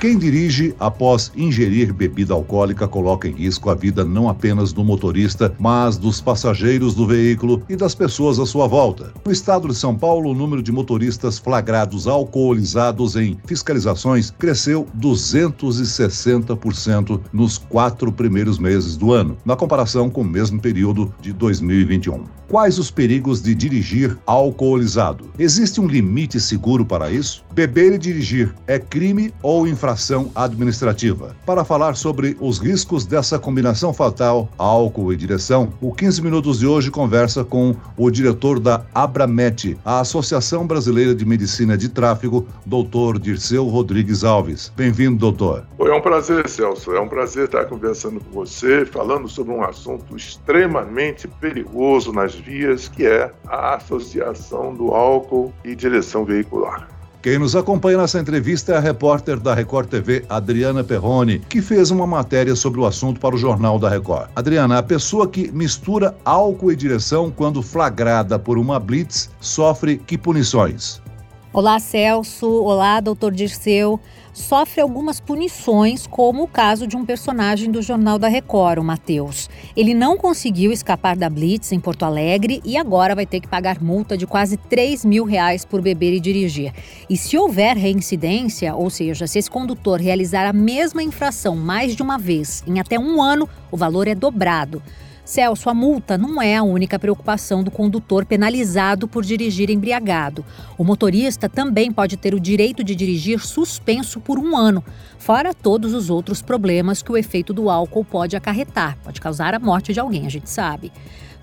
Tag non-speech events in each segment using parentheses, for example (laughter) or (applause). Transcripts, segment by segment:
Quem dirige após ingerir bebida alcoólica coloca em risco a vida não apenas do motorista, mas dos passageiros do veículo e das pessoas à sua volta. No estado de São Paulo, o número de motoristas flagrados alcoolizados em fiscalizações cresceu 260% nos quatro primeiros meses do ano, na comparação com o mesmo período de 2021. Quais os perigos de dirigir alcoolizado? Existe um limite seguro para isso? Beber e dirigir é crime ou infração? Infração administrativa. Para falar sobre os riscos dessa combinação fatal, álcool e direção, o 15 Minutos de hoje conversa com o diretor da Abramet, a Associação Brasileira de Medicina de Tráfego, doutor Dirceu Rodrigues Alves. Bem-vindo, doutor. É um prazer, Celso. É um prazer estar conversando com você, falando sobre um assunto extremamente perigoso nas vias, que é a associação do álcool e direção veicular. Quem nos acompanha nessa entrevista é a repórter da Record TV, Adriana Perrone, que fez uma matéria sobre o assunto para o Jornal da Record. Adriana, a pessoa que mistura álcool e direção quando flagrada por uma blitz sofre que punições? Olá, Celso. Olá, doutor Dirceu sofre algumas punições, como o caso de um personagem do Jornal da Record, o Matheus. Ele não conseguiu escapar da Blitz em Porto Alegre e agora vai ter que pagar multa de quase 3 mil reais por beber e dirigir. E se houver reincidência, ou seja, se esse condutor realizar a mesma infração mais de uma vez em até um ano, o valor é dobrado. Celso, a multa não é a única preocupação do condutor penalizado por dirigir embriagado. O motorista também pode ter o direito de dirigir suspenso por um ano, fora todos os outros problemas que o efeito do álcool pode acarretar. Pode causar a morte de alguém, a gente sabe.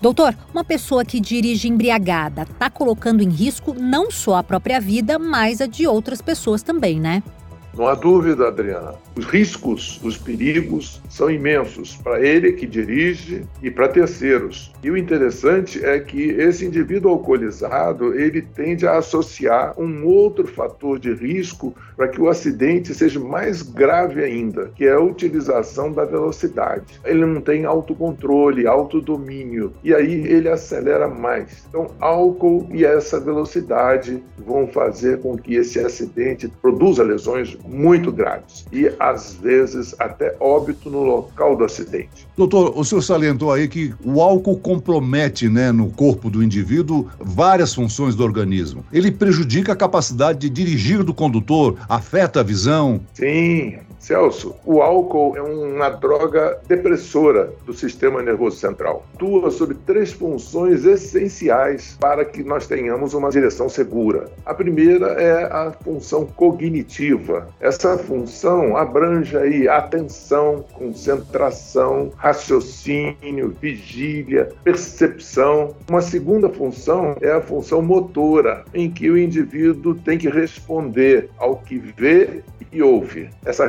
Doutor, uma pessoa que dirige embriagada está colocando em risco não só a própria vida, mas a de outras pessoas também, né? Não há dúvida, Adriana. Os riscos, os perigos são imensos para ele que dirige e para terceiros. E o interessante é que esse indivíduo alcoolizado, ele tende a associar um outro fator de risco para que o acidente seja mais grave ainda, que é a utilização da velocidade. Ele não tem autocontrole, autodomínio, e aí ele acelera mais. Então, álcool e essa velocidade vão fazer com que esse acidente produza lesões muito graves e, às vezes, até óbito no local do acidente. Doutor, o senhor salientou aí que o álcool compromete né, no corpo do indivíduo várias funções do organismo. Ele prejudica a capacidade de dirigir do condutor, afeta a visão? Sim, Celso, o álcool é uma droga depressora do sistema nervoso central. Atua sobre três funções essenciais para que nós tenhamos uma direção segura. A primeira é a função cognitiva. Essa função abrange aí atenção, concentração, raciocínio, vigília, percepção. Uma segunda função é a função motora, em que o indivíduo tem que responder ao que vê e ouve. Essa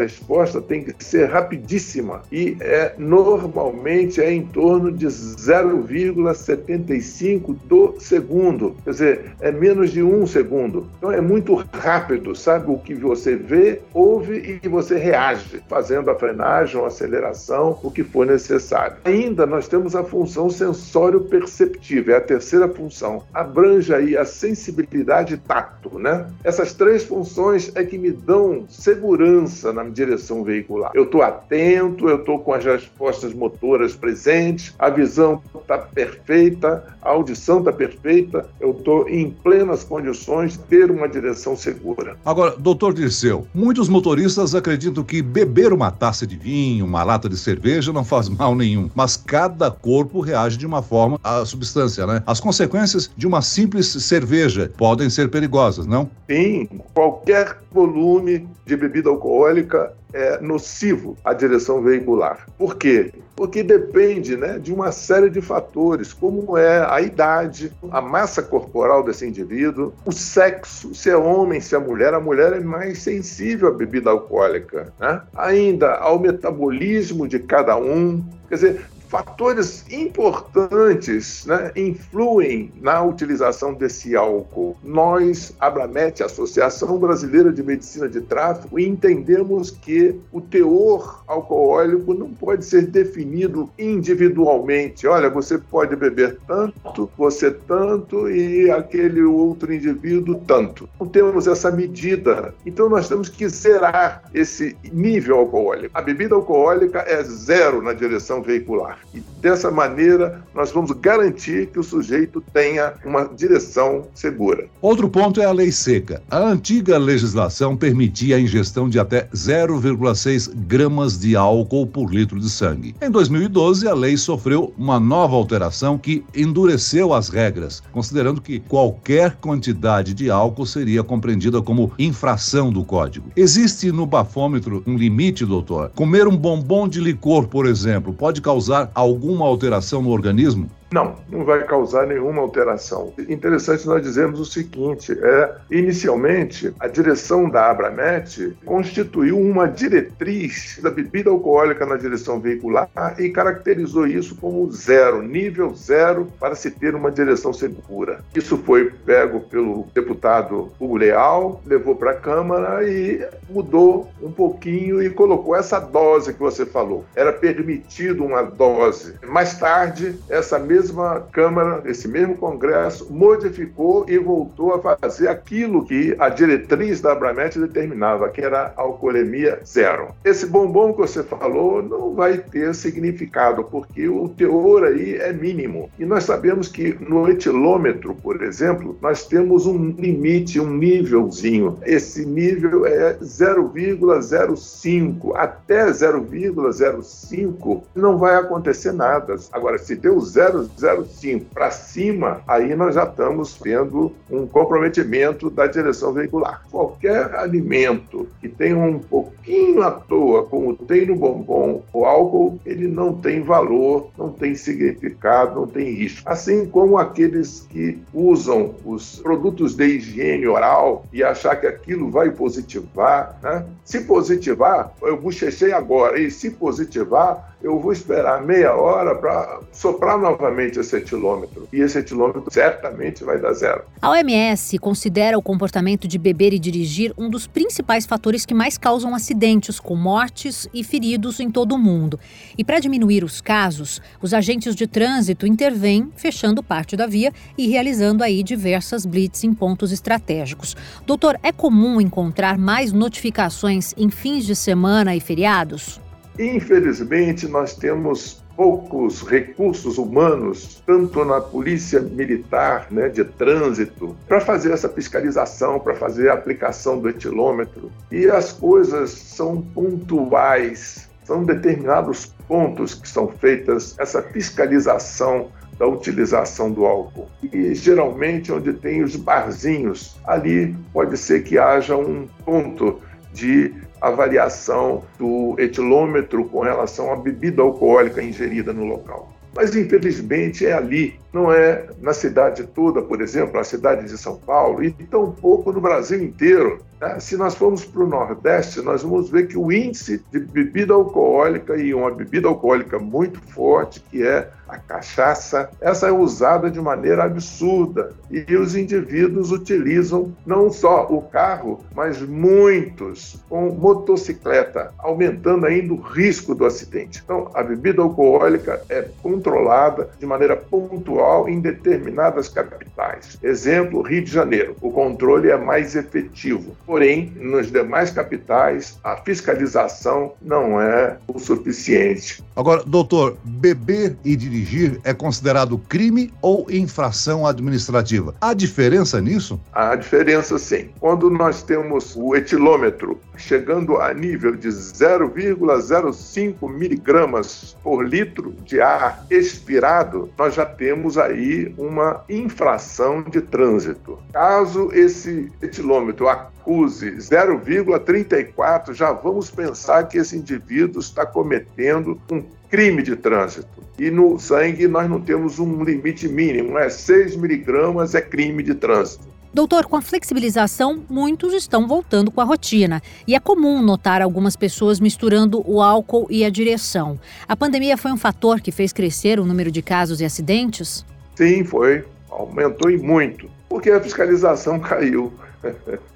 tem que ser rapidíssima e é normalmente é em torno de 0,75 do segundo, quer dizer, é menos de um segundo. Então é muito rápido, sabe o que você vê, ouve e você reage, fazendo a frenagem ou aceleração, o que for necessário. Ainda nós temos a função sensório perceptiva, é a terceira função. Abrange aí a sensibilidade tato, né? Essas três funções é que me dão segurança na direção veicular. Eu estou atento, eu estou com as respostas motoras presentes, a visão está perfeita, a audição está perfeita, eu estou em plenas condições de ter uma direção segura. Agora, doutor Dirceu, muitos motoristas acreditam que beber uma taça de vinho, uma lata de cerveja não faz mal nenhum, mas cada corpo reage de uma forma à substância, né? As consequências de uma simples cerveja podem ser perigosas, não? Sim, qualquer volume de bebida alcoólica é nocivo à direção veicular. Por quê? Porque depende né, de uma série de fatores, como é a idade, a massa corporal desse indivíduo, o sexo, se é homem, se é mulher, a mulher é mais sensível à bebida alcoólica. Né? Ainda ao metabolismo de cada um, Quer dizer, fatores importantes né, influem na utilização desse álcool. Nós, Abramet, Associação Brasileira de Medicina de Tráfico, entendemos que o teor alcoólico não pode ser definido individualmente. Olha, você pode beber tanto, você tanto e aquele outro indivíduo tanto. Não temos essa medida. Então nós temos que zerar esse nível alcoólico. A bebida alcoólica é zero na direção veicular. E dessa maneira nós vamos garantir que o sujeito tenha uma direção segura. Outro ponto é a lei seca. A antiga legislação permitia a ingestão de até 0,6 gramas de álcool por litro de sangue. Em 2012, a lei sofreu uma nova alteração que endureceu as regras, considerando que qualquer quantidade de álcool seria compreendida como infração do código. Existe no bafômetro um limite, doutor? Comer um bombom de licor, por exemplo, pode causar alguma alteração no organismo? Não, não vai causar nenhuma alteração. Interessante nós dizermos o seguinte: é inicialmente a direção da Abramet constituiu uma diretriz da bebida alcoólica na direção veicular e caracterizou isso como zero, nível zero, para se ter uma direção segura. Isso foi pego pelo deputado Hugo Leal, levou para a Câmara e mudou um pouquinho e colocou essa dose que você falou. Era permitido uma dose. Mais tarde, essa mesma mesma Câmara, esse mesmo Congresso, modificou e voltou a fazer aquilo que a diretriz da Abramet determinava, que era alcoolemia zero. Esse bombom que você falou não vai ter significado, porque o teor aí é mínimo. E nós sabemos que no etilômetro, por exemplo, nós temos um limite, um nívelzinho. Esse nível é 0,05. Até 0,05 não vai acontecer nada. Agora, se deu 0, 0,5 para cima, aí nós já estamos tendo um comprometimento da direção veicular. Qualquer alimento que tenha um pouquinho à toa, como tem no bombom, o álcool, ele não tem valor, não tem significado, não tem risco. Assim como aqueles que usam os produtos de higiene oral e achar que aquilo vai positivar, né? Se positivar, eu bochechei agora, e se positivar, eu vou esperar meia hora para soprar novamente esse etilômetro. E esse etilômetro certamente vai dar zero. A OMS considera o comportamento de beber e dirigir um dos principais fatores que mais causam acidentes, com mortes e feridos em todo o mundo. E para diminuir os casos, os agentes de trânsito intervêm, fechando parte da via e realizando aí diversas blitz em pontos estratégicos. Doutor, é comum encontrar mais notificações em fins de semana e feriados? Infelizmente, nós temos poucos recursos humanos, tanto na polícia militar, né, de trânsito, para fazer essa fiscalização, para fazer a aplicação do etilômetro. E as coisas são pontuais, são determinados pontos que são feitas essa fiscalização da utilização do álcool. E geralmente onde tem os barzinhos, ali pode ser que haja um ponto de avaliação do etilômetro com relação à bebida alcoólica ingerida no local. Mas, infelizmente, é ali, não é na cidade toda, por exemplo, na cidade de São Paulo, e tampouco no Brasil inteiro. Né? Se nós formos para o Nordeste, nós vamos ver que o índice de bebida alcoólica e uma bebida alcoólica muito forte, que é a cachaça, essa é usada de maneira absurda e os indivíduos utilizam não só o carro, mas muitos com motocicleta, aumentando ainda o risco do acidente. Então, a bebida alcoólica é controlada de maneira pontual em determinadas capitais. Exemplo, Rio de Janeiro. O controle é mais efetivo. Porém, nos demais capitais, a fiscalização não é o suficiente. Agora, doutor, beber e dirigir é considerado crime ou infração administrativa? Há diferença nisso? Há diferença sim. Quando nós temos o etilômetro chegando a nível de 0,05 miligramas por litro de ar expirado, nós já temos aí uma infração de trânsito. Caso esse etilômetro acuse 0,34, já vamos pensar que esse indivíduo está cometendo um crime de trânsito. E no sangue nós não temos um limite mínimo, é 6 miligramas é crime de trânsito. Doutor, com a flexibilização, muitos estão voltando com a rotina. E é comum notar algumas pessoas misturando o álcool e a direção. A pandemia foi um fator que fez crescer o número de casos e acidentes? Sim, foi. Aumentou e muito. Porque a fiscalização (laughs) caiu.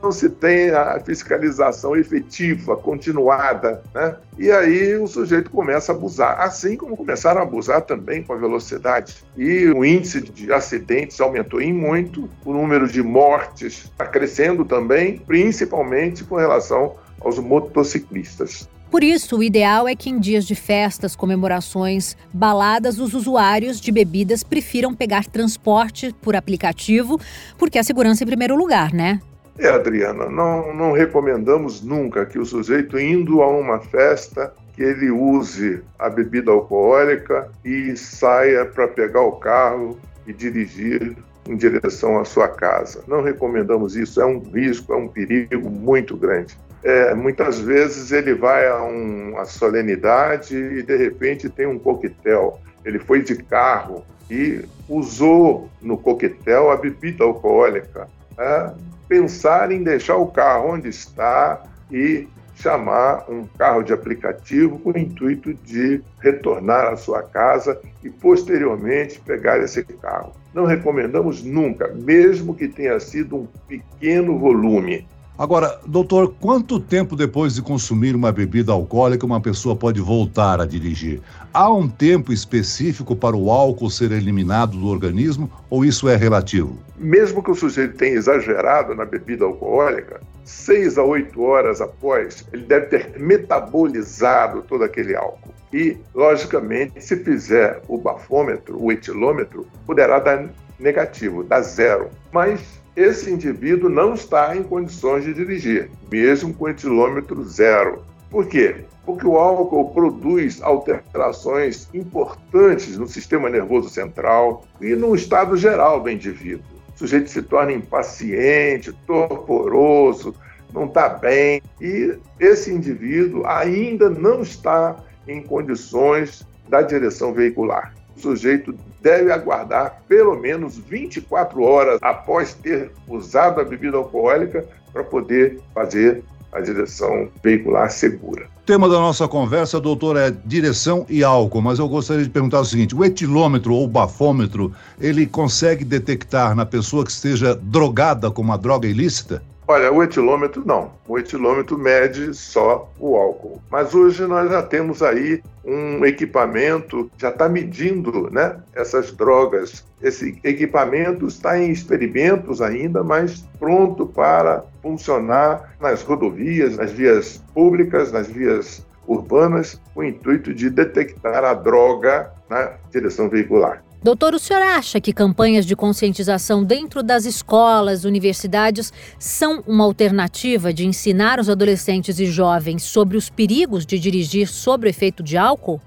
Não se tem a fiscalização efetiva, continuada, né? E aí o sujeito começa a abusar, assim como começaram a abusar também com a velocidade. E o índice de acidentes aumentou em muito, o número de mortes está crescendo também, principalmente com relação aos motociclistas. Por isso, o ideal é que em dias de festas, comemorações, baladas, os usuários de bebidas prefiram pegar transporte por aplicativo, porque a segurança em primeiro lugar, né? É, Adriana, não, não recomendamos nunca que o sujeito indo a uma festa que ele use a bebida alcoólica e saia para pegar o carro e dirigir em direção à sua casa. Não recomendamos isso, é um risco, é um perigo muito grande. É, muitas vezes ele vai a uma solenidade e de repente tem um coquetel. Ele foi de carro e usou no coquetel a bebida alcoólica. É, pensar em deixar o carro onde está e chamar um carro de aplicativo com o intuito de retornar à sua casa e posteriormente pegar esse carro. Não recomendamos nunca, mesmo que tenha sido um pequeno volume. Agora, doutor, quanto tempo depois de consumir uma bebida alcoólica uma pessoa pode voltar a dirigir? Há um tempo específico para o álcool ser eliminado do organismo ou isso é relativo? Mesmo que o sujeito tenha exagerado na bebida alcoólica, seis a oito horas após, ele deve ter metabolizado todo aquele álcool. E, logicamente, se fizer o bafômetro, o etilômetro, poderá dar negativo, dar zero. Mas esse indivíduo não está em condições de dirigir, mesmo com etilômetro zero. Por quê? Porque o álcool produz alterações importantes no sistema nervoso central e no estado geral do indivíduo. O sujeito se torna impaciente, torporoso, não está bem, e esse indivíduo ainda não está em condições da direção veicular sujeito deve aguardar pelo menos 24 horas após ter usado a bebida alcoólica para poder fazer a direção veicular segura. O tema da nossa conversa, doutor, é direção e álcool, mas eu gostaria de perguntar o seguinte: o etilômetro ou bafômetro, ele consegue detectar na pessoa que esteja drogada com uma droga ilícita? Olha, o etilômetro não. O etilômetro mede só o álcool. Mas hoje nós já temos aí um equipamento já está medindo né, essas drogas. Esse equipamento está em experimentos ainda, mas pronto para funcionar nas rodovias, nas vias públicas, nas vias urbanas, com o intuito de detectar a droga na direção veicular. Doutor, o senhor acha que campanhas de conscientização dentro das escolas, universidades, são uma alternativa de ensinar os adolescentes e jovens sobre os perigos de dirigir sob o efeito de álcool?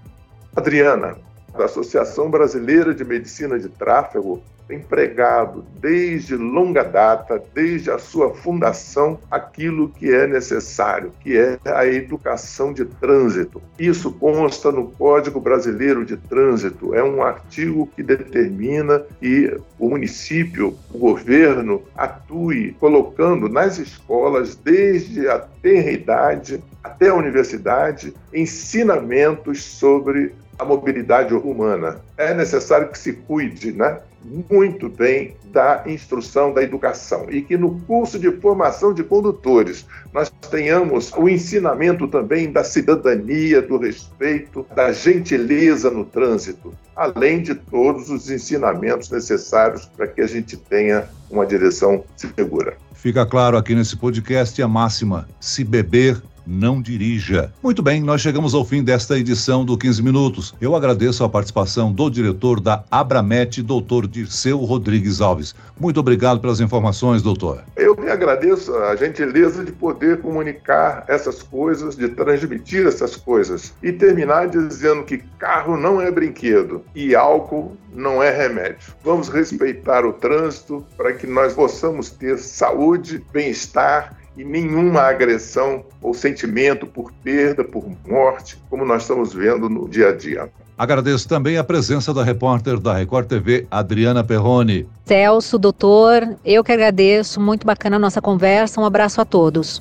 Adriana, da Associação Brasileira de Medicina de Tráfego, empregado desde longa data, desde a sua fundação, aquilo que é necessário, que é a educação de trânsito. Isso consta no Código Brasileiro de Trânsito, é um artigo que determina que o município, o governo, atue colocando nas escolas, desde a tenra idade até a universidade, ensinamentos sobre a mobilidade humana. É necessário que se cuide, né? Muito bem da instrução, da educação e que no curso de formação de condutores nós tenhamos o ensinamento também da cidadania, do respeito, da gentileza no trânsito, além de todos os ensinamentos necessários para que a gente tenha uma direção segura. Fica claro aqui nesse podcast a máxima: se beber, não dirija. Muito bem, nós chegamos ao fim desta edição do 15 Minutos. Eu agradeço a participação do diretor da Abramet, doutor Dirceu Rodrigues Alves. Muito obrigado pelas informações, doutor. Eu me agradeço a gentileza de poder comunicar essas coisas, de transmitir essas coisas e terminar dizendo que carro não é brinquedo e álcool não é remédio. Vamos respeitar o trânsito para que nós possamos ter saúde, bem-estar e nenhuma agressão ou sentimento por perda, por morte, como nós estamos vendo no dia a dia. Agradeço também a presença da repórter da Record TV, Adriana Perrone. Celso, doutor, eu que agradeço. Muito bacana a nossa conversa. Um abraço a todos.